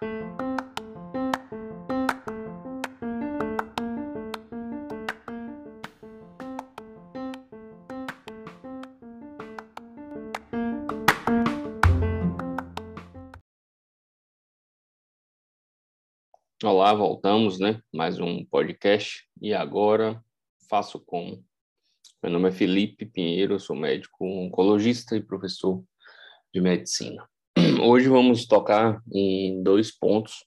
Olá, voltamos, né? Mais um podcast e agora faço como. Meu nome é Felipe Pinheiro, sou médico oncologista e professor de medicina. Hoje vamos tocar em dois pontos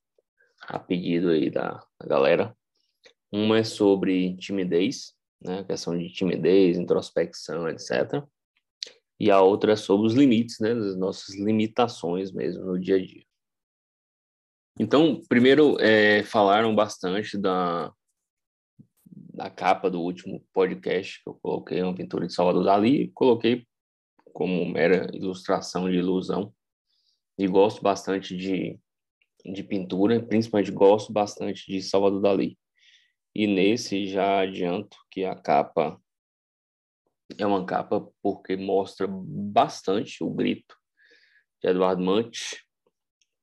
a pedido aí da, galera. Uma é sobre timidez, né? questão de timidez, introspecção, etc. E a outra é sobre os limites, né? As nossas limitações mesmo no dia a dia. Então, primeiro, é, falaram bastante da, da capa do último podcast que eu coloquei, uma pintura de Salvador Dali, coloquei como mera ilustração de ilusão. E gosto bastante de, de pintura, principalmente gosto bastante de Salvador Dali. E nesse já adianto que a capa é uma capa porque mostra bastante o grito de Eduardo Mante,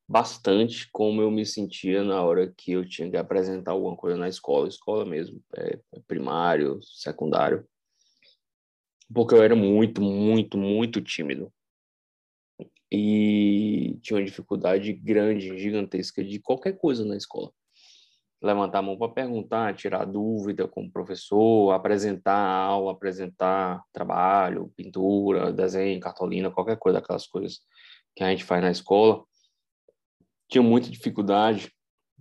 bastante como eu me sentia na hora que eu tinha que apresentar alguma coisa na escola, escola mesmo, é, é, primário, secundário, porque eu era muito, muito, muito tímido e tinha uma dificuldade grande, gigantesca de qualquer coisa na escola. Levantar a mão para perguntar, tirar dúvida com o professor, apresentar a aula, apresentar trabalho, pintura, desenho, cartolina, qualquer coisa, aquelas coisas que a gente faz na escola tinha muita dificuldade,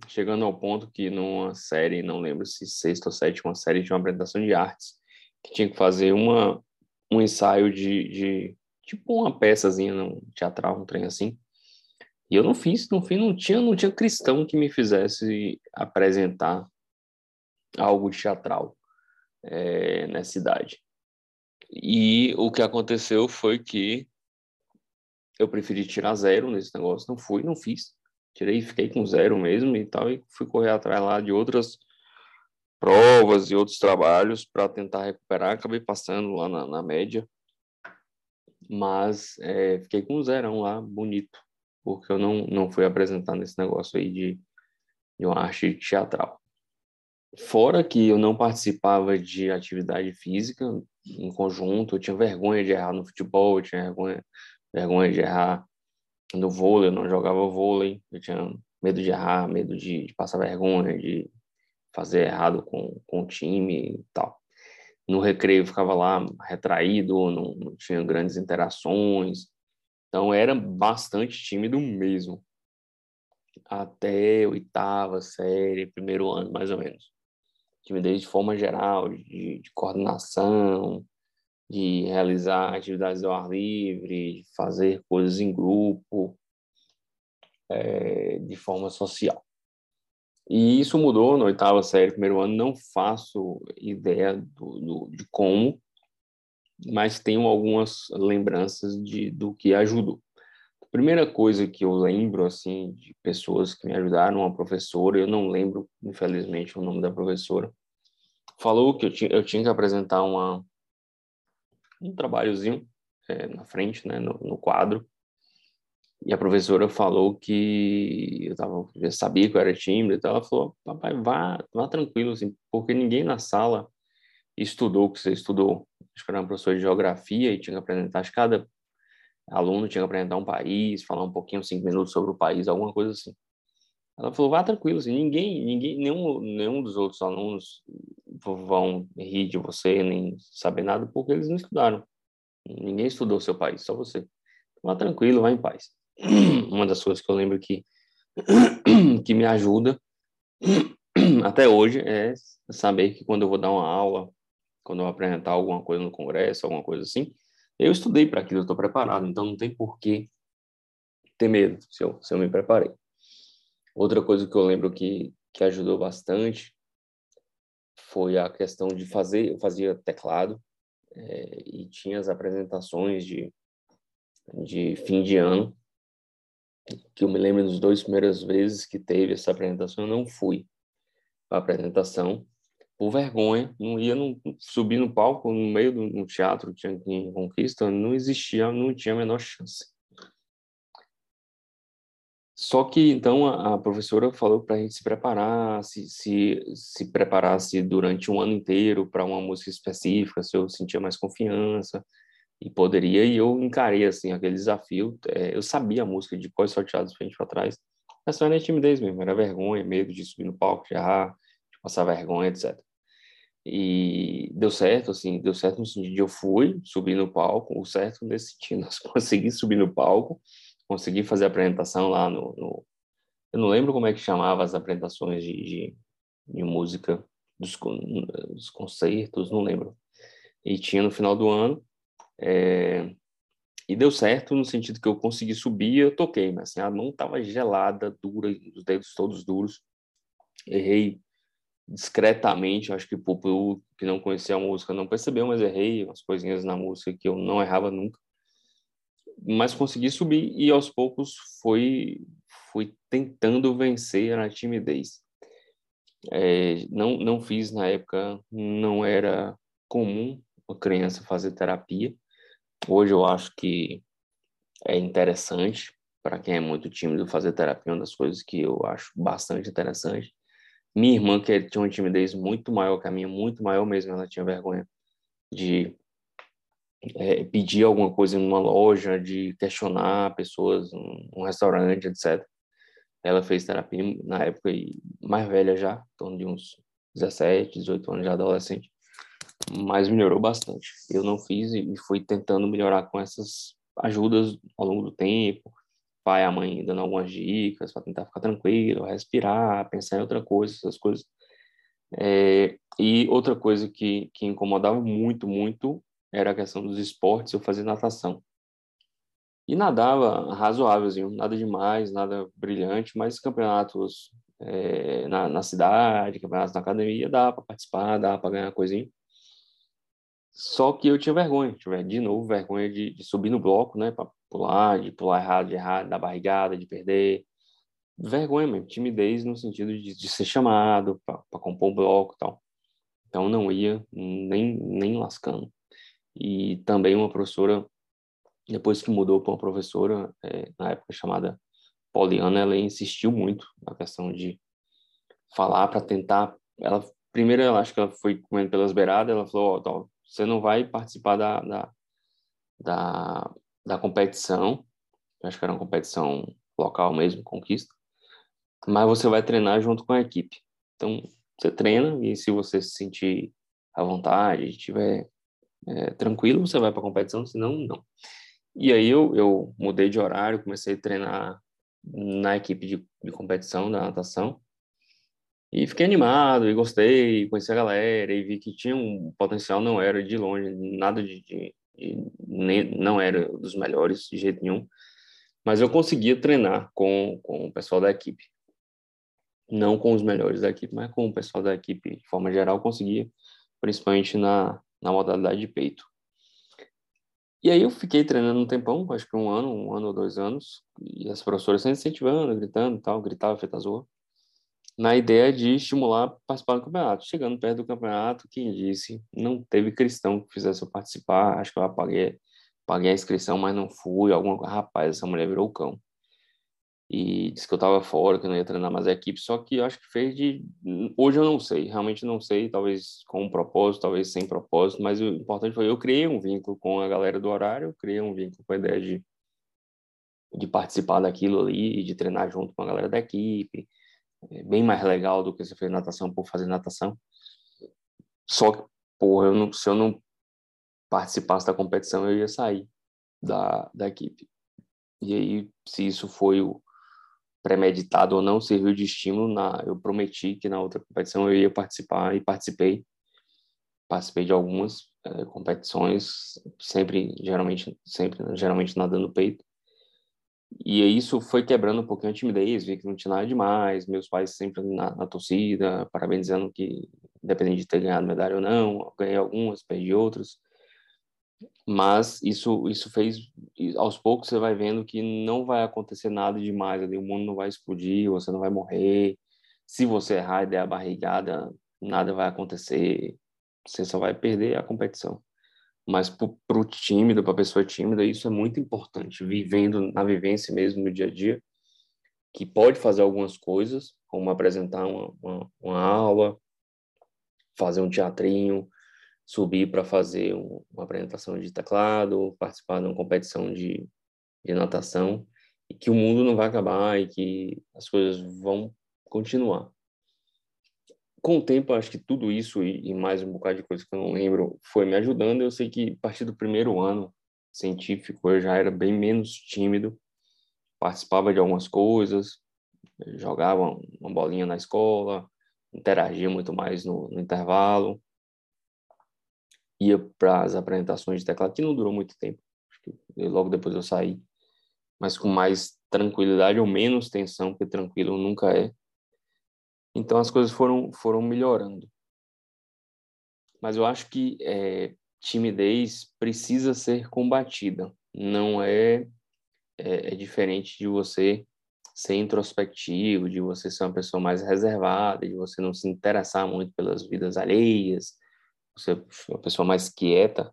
chegando ao ponto que numa série, não lembro se sexta ou sétima série, de uma apresentação de artes, que tinha que fazer uma, um ensaio de, de tipo uma peçazinha no teatral, um trem assim. E eu não fiz, no fim não tinha, não tinha cristão que me fizesse apresentar algo teatral é, nessa idade. E o que aconteceu foi que eu preferi tirar zero nesse negócio, não fui, não fiz tirei, fiquei com zero mesmo e tal, e fui correr atrás lá de outras provas e outros trabalhos para tentar recuperar, acabei passando lá na, na média, mas é, fiquei com zerão lá, bonito, porque eu não, não fui apresentar nesse negócio aí de, de uma arte teatral. Fora que eu não participava de atividade física em conjunto, eu tinha vergonha de errar no futebol, eu tinha vergonha, vergonha de errar no vôlei, eu não jogava vôlei, eu tinha medo de errar, medo de, de passar vergonha, de fazer errado com, com o time e tal. No recreio ficava lá retraído, não, não tinha grandes interações, então era bastante tímido mesmo. Até oitava série, primeiro ano, mais ou menos. Timidez de forma geral, de, de coordenação, de realizar atividades ao ar livre, de fazer coisas em grupo, é, de forma social. E isso mudou na oitava série, primeiro ano, não faço ideia do, do, de como, mas tenho algumas lembranças de, do que ajudou. A primeira coisa que eu lembro, assim, de pessoas que me ajudaram, uma professora, eu não lembro, infelizmente, o nome da professora, falou que eu tinha, eu tinha que apresentar uma, um trabalhozinho é, na frente, né, no, no, quadro. E a professora falou que eu, tava, eu sabia que eu era tímido, então ela falou, papai, vá, vá tranquilo, assim, porque ninguém na sala estudou o que você estudou. Acho que era uma professora de geografia e tinha que apresentar, acho que cada aluno tinha que apresentar um país, falar um pouquinho, cinco minutos sobre o país, alguma coisa assim. Ela falou, vá tranquilo, assim, ninguém, ninguém, nenhum, nenhum dos outros alunos vão rir de você, nem saber nada, porque eles não estudaram. Ninguém estudou seu país, só você. Vá tranquilo, vá em paz. Uma das coisas que eu lembro que, que me ajuda até hoje é saber que quando eu vou dar uma aula, quando eu apresentar alguma coisa no congresso, alguma coisa assim, eu estudei para aquilo, eu estou preparado, então não tem por que ter medo se eu, se eu me preparei. Outra coisa que eu lembro que, que ajudou bastante foi a questão de fazer, eu fazia teclado é, e tinha as apresentações de, de fim de ano, que eu me lembro dos dois primeiras vezes que teve essa apresentação, eu não fui para a apresentação, por vergonha, não ia no, subir no palco no meio do no teatro tinha em Conquista, não existia, não tinha a menor chance. Só que então a, a professora falou para a gente se preparar, se, se, se preparasse durante um ano inteiro para uma música específica, se eu sentia mais confiança e poderia. E eu encarei assim aquele desafio. É, eu sabia a música de Pós Sorteados frente para trás, mas só era timidez mesmo, era vergonha, medo de subir no palco, de errar, de passar vergonha, etc. E deu certo, assim, deu certo no sentido de eu fui, subi no palco, o certo nesse sentido, nós consegui subir no palco, consegui fazer a apresentação lá no, no, eu não lembro como é que chamava as apresentações de, de, de música dos, dos, concertos, não lembro. E tinha no final do ano, é, e deu certo no sentido que eu consegui subir, eu toquei, mas assim, a mão estava gelada, dura, os dedos todos duros. Errei discretamente, acho que o público que não conhecia a música não percebeu, mas errei umas coisinhas na música que eu não errava nunca. Mas consegui subir e aos poucos fui, fui tentando vencer a timidez. É, não, não fiz na época, não era comum uma criança fazer terapia. Hoje eu acho que é interessante para quem é muito tímido fazer terapia, é uma das coisas que eu acho bastante interessante. Minha irmã, que tinha uma timidez muito maior que a minha, muito maior mesmo, ela tinha vergonha de é, pedir alguma coisa em uma loja, de questionar pessoas, um, um restaurante, etc. Ela fez terapia na época mais velha já, em torno de uns 17, 18 anos, já adolescente, mas melhorou bastante. Eu não fiz e fui tentando melhorar com essas ajudas ao longo do tempo, pai a mãe dando algumas dicas para tentar ficar tranquilo, respirar, pensar em outra coisa, essas coisas. É, e outra coisa que, que incomodava muito, muito era a questão dos esportes, eu fazia natação. E nadava razoávelzinho, nada demais, nada brilhante, mas campeonatos é, na, na cidade, campeonatos na academia, dá para participar, dá para ganhar coisinha. Só que eu tinha vergonha, tive de novo vergonha de, de subir no bloco, né, para pular, de pular errado, de errar, da barrigada, de perder. Vergonha mesmo, timidez no sentido de, de ser chamado para compor o bloco e tal. Então não ia nem, nem lascando. E também uma professora, depois que mudou para uma professora, é, na época chamada Poliana, ela insistiu muito na questão de falar para tentar. Ela primeiro, acho que ela foi comendo pelas beiradas, ela falou: oh, você não vai participar da, da, da, da competição, acho que era uma competição local mesmo, conquista, mas você vai treinar junto com a equipe. Então, você treina e se você se sentir à vontade, estiver é, tranquilo, você vai para a competição, senão, não. E aí eu, eu mudei de horário, comecei a treinar na equipe de, de competição da natação, e fiquei animado, e gostei, conheci a galera, e vi que tinha um potencial, não era de longe, nada de, de nem, não era dos melhores de jeito nenhum, mas eu conseguia treinar com, com o pessoal da equipe. Não com os melhores da equipe, mas com o pessoal da equipe de forma geral, conseguia, principalmente na, na modalidade de peito. E aí eu fiquei treinando um tempão, acho que um ano, um ano ou dois anos, e as professoras sempre incentivando, gritando tal, gritava feita azul na ideia de estimular participar do campeonato. Chegando perto do campeonato, quem disse, não teve cristão que fizesse eu participar, acho que eu paguei, paguei a inscrição, mas não fui, alguma rapaz, essa mulher virou cão. E disse que eu estava fora, que eu não ia treinar mais a equipe, só que acho que fez de... Hoje eu não sei, realmente não sei, talvez com um propósito, talvez sem propósito, mas o importante foi eu criei um vínculo com a galera do horário, eu criei um vínculo com a ideia de, de participar daquilo ali, de treinar junto com a galera da equipe, é bem mais legal do que você fez natação por fazer natação. Só que, porra, eu não, se eu não participasse da competição, eu ia sair da, da equipe. E aí, se isso foi o premeditado ou não, serviu de estímulo. Na, eu prometi que na outra competição eu ia participar e participei. Participei de algumas é, competições, sempre, geralmente, sempre, geralmente nadando peito. E isso foi quebrando um pouquinho a timidez, vi que não tinha nada demais, meus pais sempre na, na torcida, parabenizando que, independente de ter ganhado medalha ou não, ganhei algumas, perdi outras. Mas isso, isso fez, aos poucos você vai vendo que não vai acontecer nada demais ali, o mundo não vai explodir, você não vai morrer. Se você errar e der a barrigada, nada vai acontecer, você só vai perder a competição mas para o tímido, para a pessoa tímida, isso é muito importante, vivendo na vivência mesmo no dia a dia. que pode fazer algumas coisas, como apresentar uma, uma, uma aula, fazer um teatrinho, subir para fazer um, uma apresentação de teclado, participar de uma competição de, de natação, e que o mundo não vai acabar e que as coisas vão continuar. Com o tempo, acho que tudo isso e, e mais um bocado de coisa que eu não lembro foi me ajudando. Eu sei que a partir do primeiro ano científico eu já era bem menos tímido, participava de algumas coisas, jogava uma bolinha na escola, interagia muito mais no, no intervalo, ia para as apresentações de teclado, que não durou muito tempo, logo depois eu saí, mas com mais tranquilidade ou menos tensão, porque tranquilo nunca é. Então as coisas foram foram melhorando. Mas eu acho que é, timidez precisa ser combatida. Não é, é, é diferente de você ser introspectivo, de você ser uma pessoa mais reservada, de você não se interessar muito pelas vidas alheias, você uma pessoa mais quieta,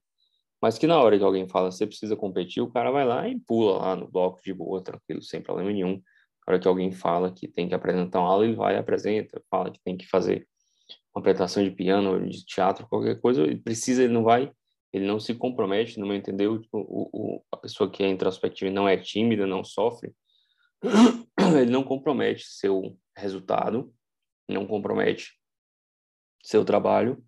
mas que na hora que alguém fala você precisa competir, o cara vai lá e pula lá no bloco de boa, tranquilo, sem problema nenhum. Hora que alguém fala que tem que apresentar uma aula, ele vai e apresenta, fala que tem que fazer uma apresentação de piano, de teatro, qualquer coisa, ele precisa, ele não vai ele não se compromete, no meu entender, o, o, a pessoa que é introspectiva não é tímida, não sofre, ele não compromete seu resultado, não compromete seu trabalho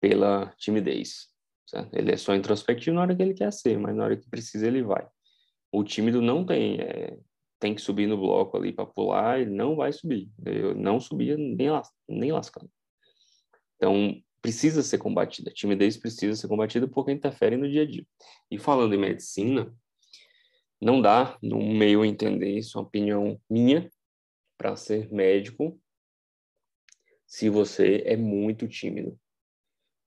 pela timidez. Certo? Ele é só introspectivo na hora que ele quer ser, mas na hora que precisa ele vai. O tímido não tem, é, tem que subir no bloco ali para pular, ele não vai subir. Eu não subia nem, las, nem lascando. Então, precisa ser combatida. A timidez precisa ser combatida porque interfere no dia a dia. E falando em medicina, não dá, no meio entender, isso é uma opinião minha, para ser médico, se você é muito tímido.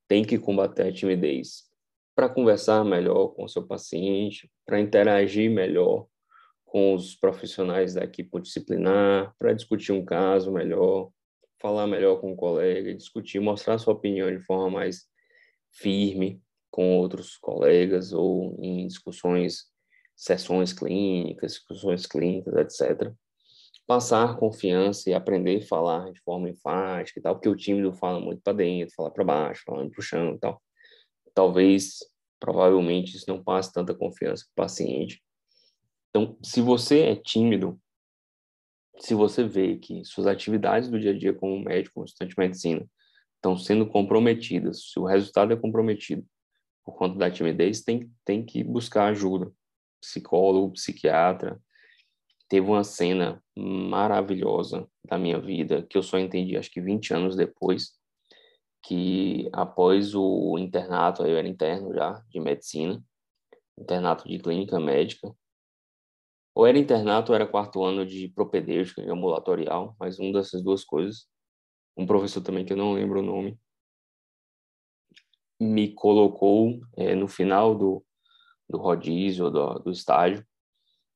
Tem que combater a timidez para conversar melhor com o seu paciente, para interagir melhor com os profissionais da equipe disciplinar, para discutir um caso melhor, falar melhor com o um colega, discutir, mostrar sua opinião de forma mais firme com outros colegas ou em discussões, sessões clínicas, discussões clínicas, etc. Passar confiança e aprender a falar de forma enfática e tal, porque o tímido fala muito para dentro, fala para baixo, fala para o chão e tal. Talvez, provavelmente, isso não passe tanta confiança para o paciente. Então, se você é tímido, se você vê que suas atividades do dia a dia como médico, como estudante de medicina, estão sendo comprometidas, se o resultado é comprometido por conta da timidez, tem, tem que buscar ajuda. Psicólogo, psiquiatra. Teve uma cena maravilhosa da minha vida, que eu só entendi acho que 20 anos depois, que após o internato, eu era interno já, de medicina, internato de clínica médica, ou era internato ou era quarto ano de propedêutica e ambulatorial, mas um dessas duas coisas. Um professor também que eu não lembro o nome me colocou é, no final do, do rodízio, do, do estágio,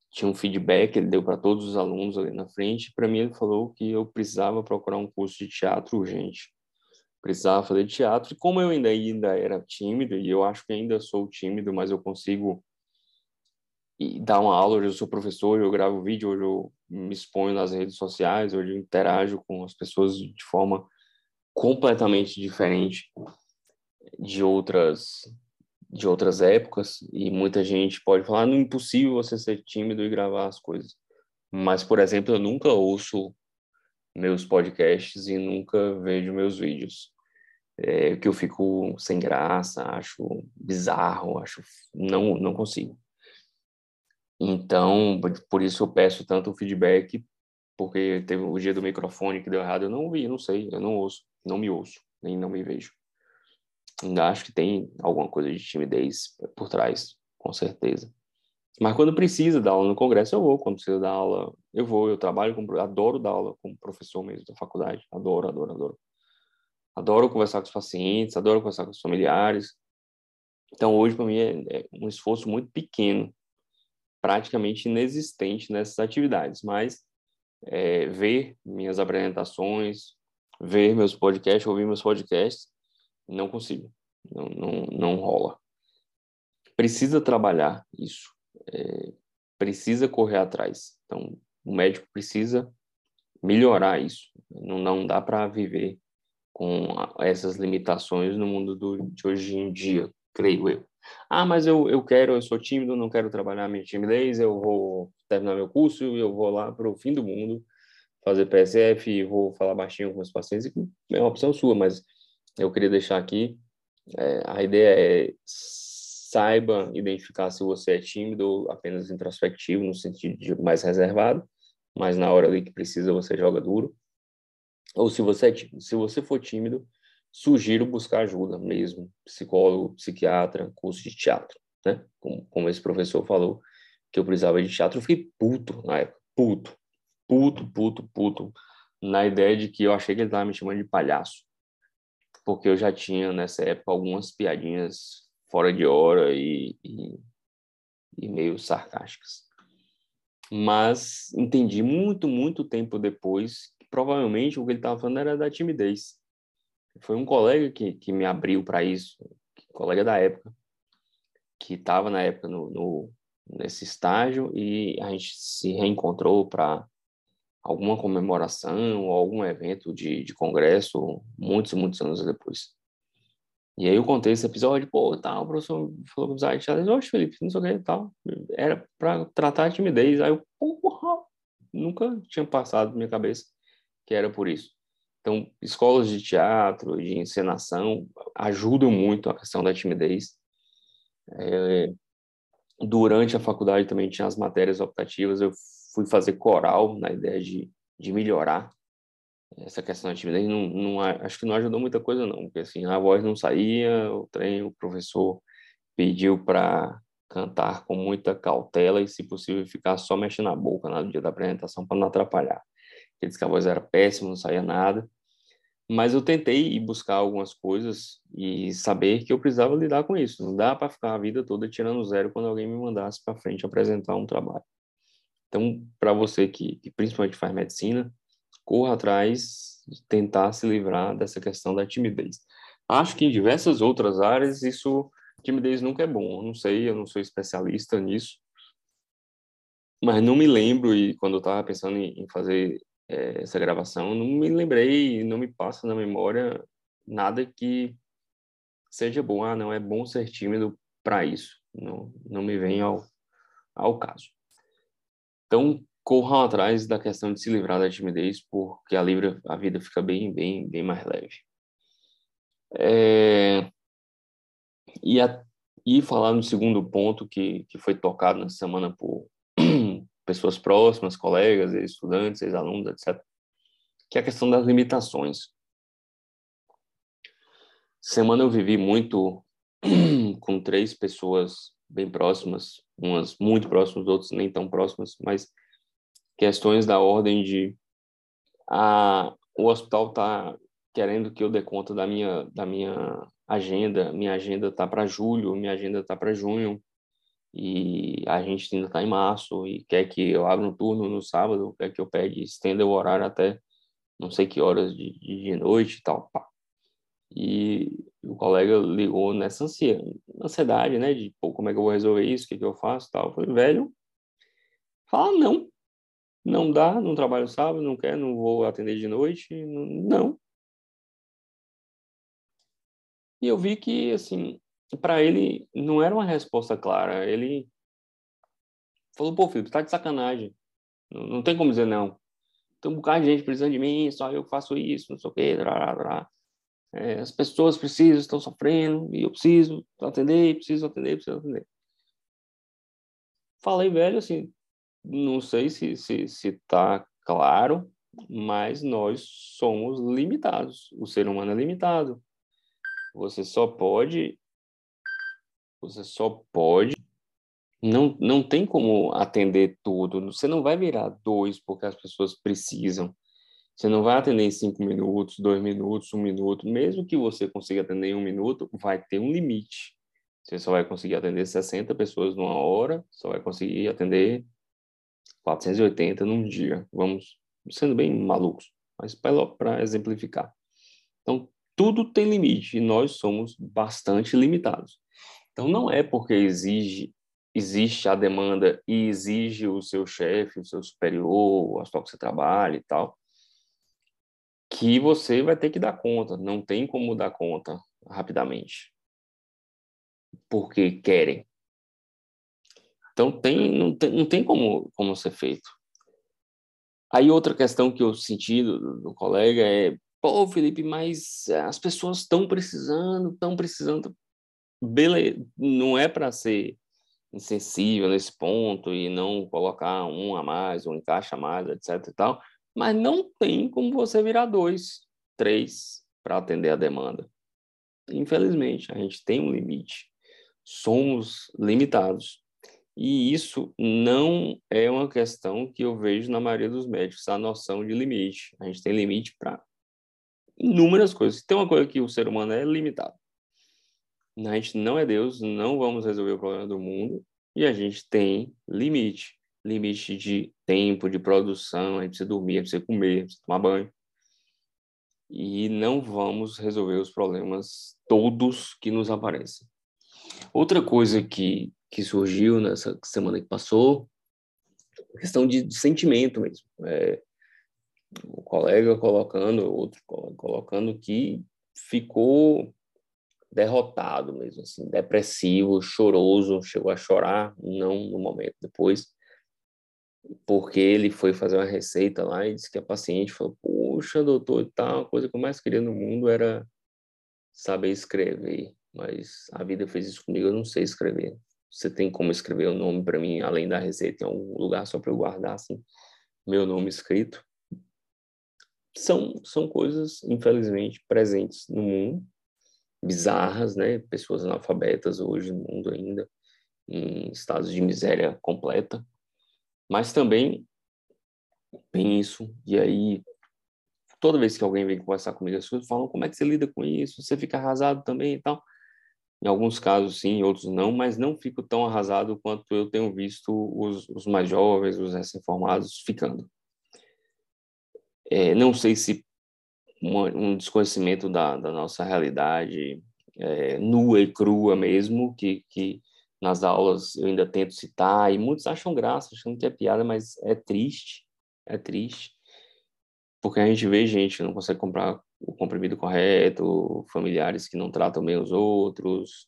tinha um feedback, ele deu para todos os alunos ali na frente, para mim ele falou que eu precisava procurar um curso de teatro urgente. Precisava fazer teatro, e como eu ainda, ainda era tímido, e eu acho que ainda sou tímido, mas eu consigo e dar uma aula, hoje eu sou professor, eu gravo vídeo, hoje eu me exponho nas redes sociais, hoje eu interajo com as pessoas de forma completamente diferente de outras de outras épocas e muita gente pode falar não é impossível você ser tímido e gravar as coisas. Mas por exemplo eu nunca ouço meus podcasts e nunca vejo meus vídeos. É, que eu fico sem graça acho bizarro acho não não consigo então, por isso eu peço tanto feedback, porque teve o dia do microfone que deu errado, eu não ouvi, não sei, eu não ouço, não me ouço, nem não me vejo. Ainda acho que tem alguma coisa de timidez por trás, com certeza. Mas quando precisa dar aula no congresso, eu vou. Quando precisa dar aula, eu vou. Eu trabalho com, adoro dar aula como professor mesmo da faculdade. Adoro, adoro, adoro. Adoro conversar com os pacientes, adoro conversar com os familiares. Então, hoje, para mim, é, é um esforço muito pequeno praticamente inexistente nessas atividades, mas é, ver minhas apresentações, ver meus podcasts, ouvir meus podcasts, não consigo, não, não, não rola. Precisa trabalhar isso, é, precisa correr atrás. Então, o médico precisa melhorar isso. Não, não dá para viver com essas limitações no mundo do, de hoje em dia, creio eu. Ah, mas eu, eu quero, eu sou tímido, não quero trabalhar minha timidez, eu vou terminar meu curso eu vou lá para o fim do mundo fazer PSF e vou falar baixinho com os pacientes, é uma opção sua, mas eu queria deixar aqui, é, a ideia é saiba identificar se você é tímido ou apenas introspectivo, no sentido de mais reservado, mas na hora ali que precisa você joga duro. Ou se você é tímido, se você for tímido, sugiro buscar ajuda mesmo, psicólogo, psiquiatra, curso de teatro, né? Como, como esse professor falou que eu precisava de teatro, eu fiquei puto na época, puto, puto, puto, puto, na ideia de que eu achei que ele estava me chamando de palhaço, porque eu já tinha nessa época algumas piadinhas fora de hora e, e, e meio sarcásticas. Mas entendi muito, muito tempo depois que provavelmente o que ele estava falando era da timidez. Foi um colega que, que me abriu para isso, colega da época, que estava na época no, no, nesse estágio e a gente se reencontrou para alguma comemoração ou algum evento de, de congresso muitos, muitos anos depois. E aí eu contei esse episódio, pô, tal, o professor falou com os eu oxe, Felipe, não sei o que tal. Era para tratar a timidez. Aí eu, porra, nunca tinha passado na minha cabeça que era por isso. Então, escolas de teatro, de encenação, ajudam muito a questão da timidez. É, durante a faculdade também tinha as matérias optativas, eu fui fazer coral na ideia de, de melhorar essa questão da timidez não, não acho que não ajudou muita coisa não, porque assim, a voz não saía, o trem, o professor pediu para cantar com muita cautela e, se possível, ficar só mexendo a boca no dia da apresentação para não atrapalhar. Ele disse que a voz era péssima, não saía nada. Mas eu tentei buscar algumas coisas e saber que eu precisava lidar com isso. Não dá para ficar a vida toda tirando zero quando alguém me mandasse para frente apresentar um trabalho. Então, para você que, que principalmente faz medicina, corra atrás de tentar se livrar dessa questão da timidez. Acho que em diversas outras áreas isso timidez nunca é bom. Eu não sei, eu não sou especialista nisso, mas não me lembro e quando eu estava pensando em, fazer é, essa gravação, não me lembrei, não me passa na memória nada que seja bom. Ah, não é bom ser tímido para isso. Não, não me vem ao, ao caso. Então, corram atrás da questão de se livrar da timidez, porque a, livra, a vida fica bem, bem, bem mais leve. É, e, a, e falar no segundo ponto que, que foi tocado na semana por pessoas próximas, colegas, estudantes, ex-alunos, etc., que é a questão das limitações. Semana eu vivi muito com três pessoas bem próximas, umas muito próximas, outras nem tão próximas, mas questões da ordem de a, o hospital está querendo que eu dê conta da minha, da minha agenda, minha agenda está para julho, minha agenda está para junho, e a gente ainda está em março, e quer que eu abra um turno no sábado, quer que eu pegue, estenda o horário até não sei que horas de, de noite e tal. Pá. E o colega ligou nessa ansiedade, né, de, pô, como é que eu vou resolver isso, o que, que eu faço tal. Eu falei, velho, fala não, não dá, não trabalho sábado, não quer, não vou atender de noite, não. E eu vi que, assim, para ele não era uma resposta clara. Ele falou, pô, tu tá de sacanagem. Não, não tem como dizer não. Tem um bocado de gente precisando de mim, só eu faço isso, não sei o quê, blá, blá. É, as pessoas precisam, estão sofrendo, e eu preciso atender, preciso atender, preciso atender. Falei, velho, assim, não sei se se se está claro, mas nós somos limitados. O ser humano é limitado. Você só pode você só pode não não tem como atender tudo. Você não vai virar dois porque as pessoas precisam. Você não vai atender em cinco minutos, dois minutos, um minuto. Mesmo que você consiga atender em um minuto, vai ter um limite. Você só vai conseguir atender 60 pessoas numa hora, só vai conseguir atender 480 num dia. Vamos sendo bem malucos, mas para exemplificar. Então, tudo tem limite e nós somos bastante limitados. Então, não é porque exige existe a demanda e exige o seu chefe, o seu superior, o hospital que você trabalha e tal, que você vai ter que dar conta. Não tem como dar conta rapidamente. Porque querem. Então tem, não tem, não tem como, como ser feito. Aí outra questão que eu senti do, do colega é, pô, Felipe, mas as pessoas estão precisando, estão precisando. Não é para ser insensível nesse ponto e não colocar um a mais, um encaixa a mais, etc e tal, mas não tem como você virar dois, três para atender a demanda. Infelizmente, a gente tem um limite. Somos limitados. E isso não é uma questão que eu vejo na maioria dos médicos, a noção de limite. A gente tem limite para inúmeras coisas. Tem uma coisa que o ser humano é limitado. A gente não é Deus, não vamos resolver o problema do mundo e a gente tem limite. Limite de tempo, de produção, a gente precisa dormir, a gente precisa comer, a gente precisa tomar banho. E não vamos resolver os problemas todos que nos aparecem. Outra coisa que, que surgiu nessa semana que passou, questão de, de sentimento mesmo. É, o colega colocando, outro colocando que ficou derrotado mesmo, assim, depressivo, choroso, chegou a chorar, não no momento depois, porque ele foi fazer uma receita lá e disse que a paciente falou, puxa, doutor, tal, a coisa que eu mais queria no mundo era saber escrever, mas a vida fez isso comigo, eu não sei escrever. Você tem como escrever o um nome para mim, além da receita, em algum lugar só para eu guardar, assim, meu nome escrito? São, são coisas, infelizmente, presentes no mundo, bizarras, né? Pessoas analfabetas hoje no mundo ainda, em estados de miséria completa. Mas também tem isso, e aí toda vez que alguém vem conversar comigo, as pessoas falam como é que você lida com isso, você fica arrasado também e tal. Em alguns casos sim, em outros não, mas não fico tão arrasado quanto eu tenho visto os, os mais jovens, os recém-formados ficando. É, não sei se uma, um desconhecimento da, da nossa realidade é, nua e crua mesmo, que, que nas aulas eu ainda tento citar, e muitos acham graça, acham que é piada, mas é triste, é triste, porque a gente vê gente que não consegue comprar o comprimido correto, familiares que não tratam bem os outros,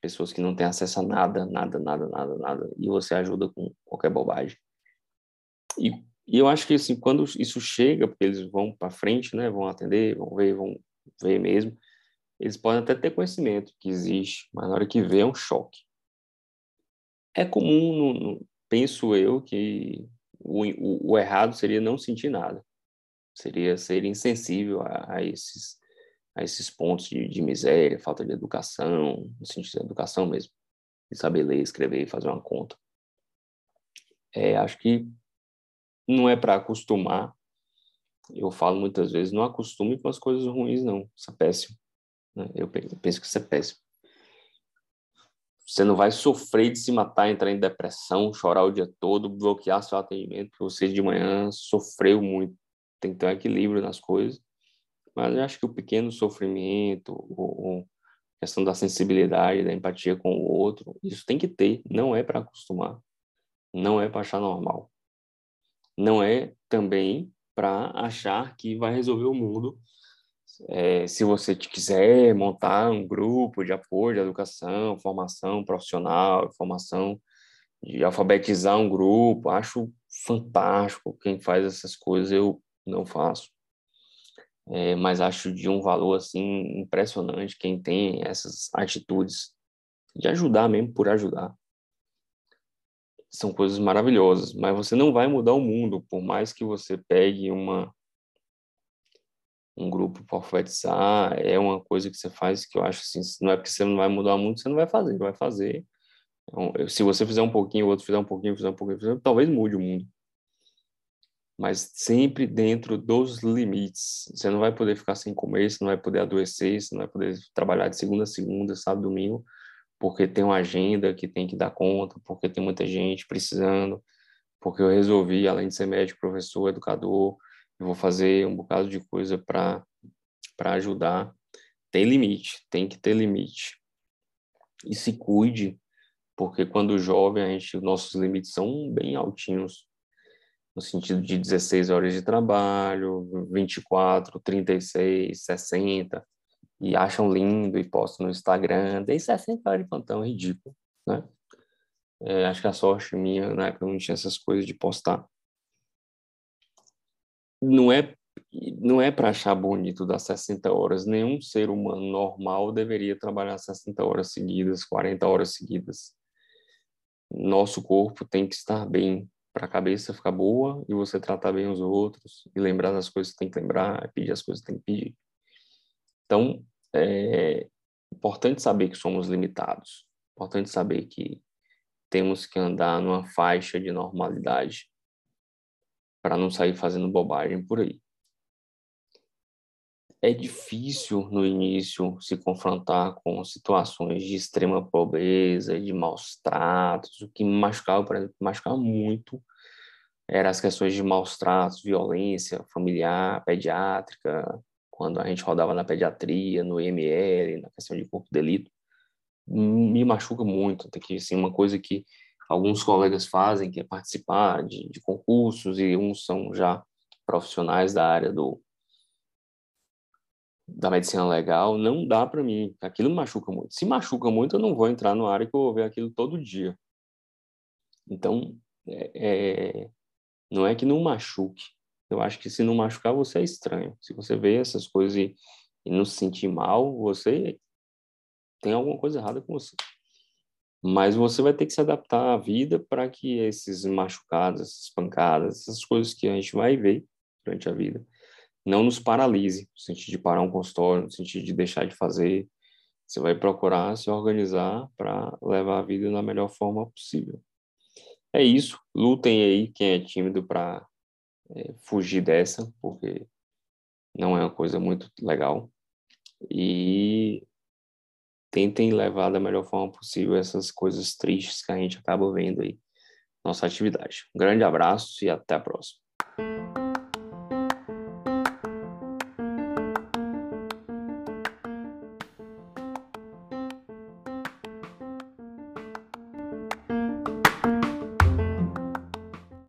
pessoas que não têm acesso a nada, nada, nada, nada, nada, e você ajuda com qualquer bobagem. E e eu acho que assim, quando isso chega, porque eles vão para frente, né, vão atender, vão ver, vão ver mesmo, eles podem até ter conhecimento que existe, mas na hora que vê é um choque. É comum, no, no, penso eu, que o, o, o, errado seria não sentir nada, seria ser insensível a, a esses a esses pontos de, de, miséria, falta de educação, no sentido de educação mesmo, de saber ler, escrever e fazer uma conta. É, acho que não é para acostumar. Eu falo muitas vezes, não acostume com as coisas ruins, não. Isso é péssimo. Né? Eu penso que isso é péssimo. Você não vai sofrer de se matar, entrar em depressão, chorar o dia todo, bloquear seu atendimento, você de manhã sofreu muito. Tem que ter um equilíbrio nas coisas. Mas eu acho que o pequeno sofrimento, a questão da sensibilidade, da empatia com o outro, isso tem que ter. Não é para acostumar. Não é para achar normal não é também para achar que vai resolver o mundo. É, se você quiser montar um grupo de apoio de educação, formação profissional, formação de alfabetizar um grupo, acho fantástico quem faz essas coisas, eu não faço. É, mas acho de um valor assim impressionante quem tem essas atitudes de ajudar mesmo por ajudar são coisas maravilhosas, mas você não vai mudar o mundo, por mais que você pegue uma um grupo para alfabetizar, é uma coisa que você faz que eu acho assim, não é porque você não vai mudar o mundo, você não vai fazer, vai fazer. Então, se você fizer um pouquinho, o outro fizer um pouquinho, fizer um pouquinho, fizer, talvez mude o mundo. Mas sempre dentro dos limites. Você não vai poder ficar sem comer, você não vai poder adoecer, você não vai poder trabalhar de segunda a segunda, sábado, domingo, porque tem uma agenda que tem que dar conta, porque tem muita gente precisando, porque eu resolvi, além de ser médico, professor, educador, eu vou fazer um bocado de coisa para ajudar. Tem limite, tem que ter limite. E se cuide, porque quando jovem a gente nossos limites são bem altinhos no sentido de 16 horas de trabalho, 24, 36, 60, e acham lindo e postam no Instagram, dei 60 horas de plantão, é ridículo, né? É, acho que a sorte minha, na época, não tinha essas coisas de postar. Não é não é para achar bonito dar 60 horas. Nenhum ser humano normal deveria trabalhar 60 horas seguidas, 40 horas seguidas. Nosso corpo tem que estar bem para a cabeça ficar boa e você tratar bem os outros e lembrar das coisas que tem que lembrar, pedir as coisas que tem que pedir. Então, é importante saber que somos limitados. Importante saber que temos que andar numa faixa de normalidade para não sair fazendo bobagem por aí é difícil no início se confrontar com situações de extrema pobreza, de maus tratos. O que me machucava, por exemplo, machucava muito eram as questões de maus tratos, violência familiar, pediátrica, quando a gente rodava na pediatria, no IML, na questão de corpo de delito. Me machuca muito, tem que assim, uma coisa que alguns colegas fazem, que é participar de, de concursos, e uns são já profissionais da área do, da medicina legal, não dá para mim. Aquilo machuca muito. Se machuca muito, eu não vou entrar no área que eu vou ver aquilo todo dia. Então, é, é, não é que não machuque. Eu acho que se não machucar, você é estranho. Se você vê essas coisas e, e não se sentir mal, você tem alguma coisa errada com você. Mas você vai ter que se adaptar à vida para que esses machucados, essas pancadas, essas coisas que a gente vai ver durante a vida, não nos paralise, no sentido de parar um consultório, no sentido de deixar de fazer. Você vai procurar se organizar para levar a vida da melhor forma possível. É isso. Lutem aí quem é tímido para é, fugir dessa, porque não é uma coisa muito legal. E tentem levar da melhor forma possível essas coisas tristes que a gente acaba vendo aí nossa atividade. Um grande abraço e até a próxima.